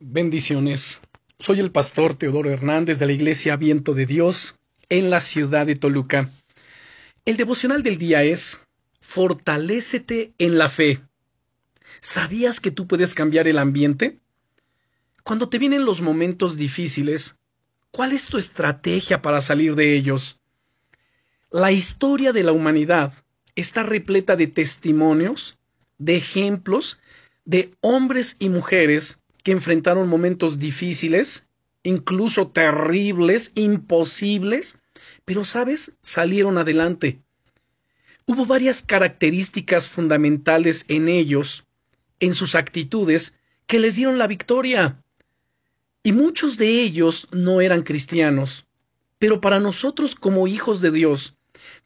Bendiciones. Soy el pastor Teodoro Hernández de la Iglesia Viento de Dios en la ciudad de Toluca. El devocional del día es Fortalécete en la fe. ¿Sabías que tú puedes cambiar el ambiente? Cuando te vienen los momentos difíciles, ¿cuál es tu estrategia para salir de ellos? La historia de la humanidad está repleta de testimonios, de ejemplos, de hombres y mujeres que enfrentaron momentos difíciles, incluso terribles, imposibles, pero, ¿sabes? Salieron adelante. Hubo varias características fundamentales en ellos, en sus actitudes, que les dieron la victoria. Y muchos de ellos no eran cristianos. Pero para nosotros como hijos de Dios,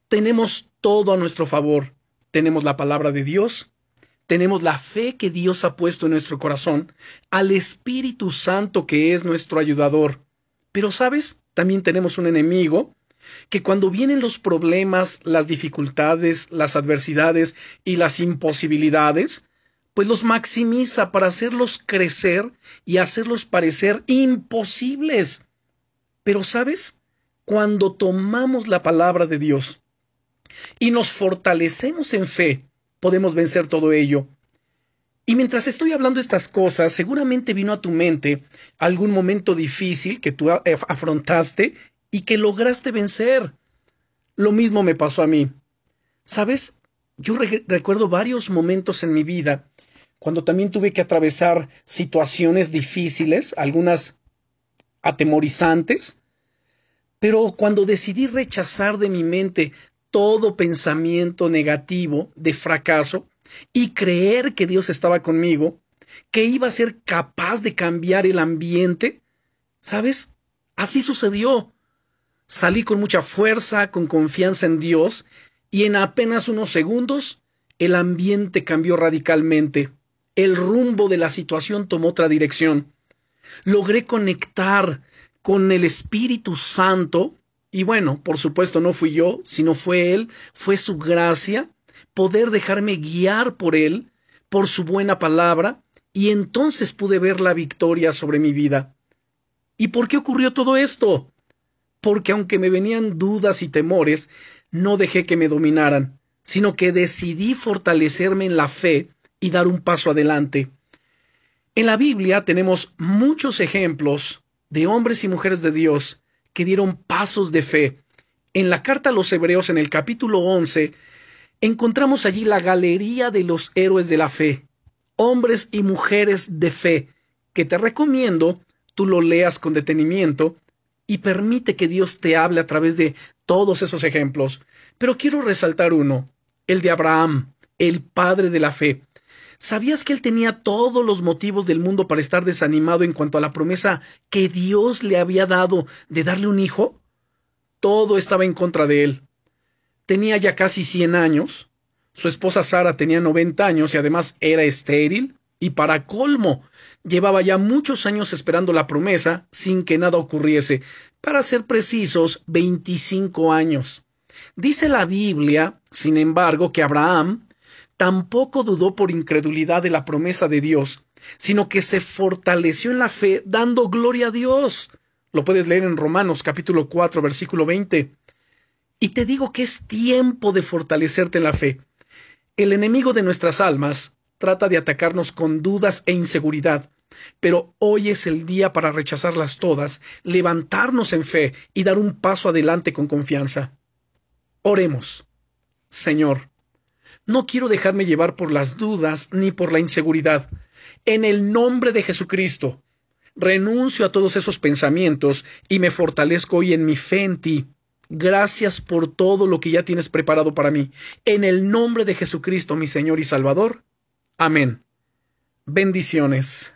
tenemos todo a nuestro favor. Tenemos la palabra de Dios, tenemos la fe que Dios ha puesto en nuestro corazón, al Espíritu Santo que es nuestro ayudador. Pero, ¿sabes? También tenemos un enemigo que cuando vienen los problemas, las dificultades, las adversidades y las imposibilidades, pues los maximiza para hacerlos crecer y hacerlos parecer imposibles. Pero, ¿sabes? Cuando tomamos la palabra de Dios y nos fortalecemos en fe, podemos vencer todo ello. Y mientras estoy hablando estas cosas, seguramente vino a tu mente algún momento difícil que tú eh, afrontaste y que lograste vencer. Lo mismo me pasó a mí. ¿Sabes? Yo recuerdo varios momentos en mi vida cuando también tuve que atravesar situaciones difíciles, algunas atemorizantes, pero cuando decidí rechazar de mi mente todo pensamiento negativo de fracaso y creer que Dios estaba conmigo, que iba a ser capaz de cambiar el ambiente, ¿sabes? Así sucedió. Salí con mucha fuerza, con confianza en Dios, y en apenas unos segundos el ambiente cambió radicalmente. El rumbo de la situación tomó otra dirección. Logré conectar con el Espíritu Santo y bueno, por supuesto no fui yo, sino fue Él, fue su gracia, poder dejarme guiar por Él, por su buena palabra, y entonces pude ver la victoria sobre mi vida. ¿Y por qué ocurrió todo esto? Porque aunque me venían dudas y temores, no dejé que me dominaran, sino que decidí fortalecerme en la fe y dar un paso adelante. En la Biblia tenemos muchos ejemplos de hombres y mujeres de Dios que dieron pasos de fe. En la carta a los Hebreos, en el capítulo 11, encontramos allí la galería de los héroes de la fe, hombres y mujeres de fe, que te recomiendo tú lo leas con detenimiento y permite que Dios te hable a través de todos esos ejemplos. Pero quiero resaltar uno, el de Abraham, el padre de la fe. ¿Sabías que él tenía todos los motivos del mundo para estar desanimado en cuanto a la promesa que Dios le había dado de darle un hijo? Todo estaba en contra de él. Tenía ya casi cien años, su esposa Sara tenía noventa años y además era estéril, y para colmo, llevaba ya muchos años esperando la promesa sin que nada ocurriese, para ser precisos, veinticinco años. Dice la Biblia, sin embargo, que Abraham tampoco dudó por incredulidad de la promesa de Dios, sino que se fortaleció en la fe dando gloria a Dios. Lo puedes leer en Romanos capítulo 4 versículo 20. Y te digo que es tiempo de fortalecerte en la fe. El enemigo de nuestras almas trata de atacarnos con dudas e inseguridad, pero hoy es el día para rechazarlas todas, levantarnos en fe y dar un paso adelante con confianza. Oremos. Señor, no quiero dejarme llevar por las dudas ni por la inseguridad. En el nombre de Jesucristo, renuncio a todos esos pensamientos y me fortalezco hoy en mi fe en ti. Gracias por todo lo que ya tienes preparado para mí. En el nombre de Jesucristo, mi Señor y Salvador. Amén. Bendiciones.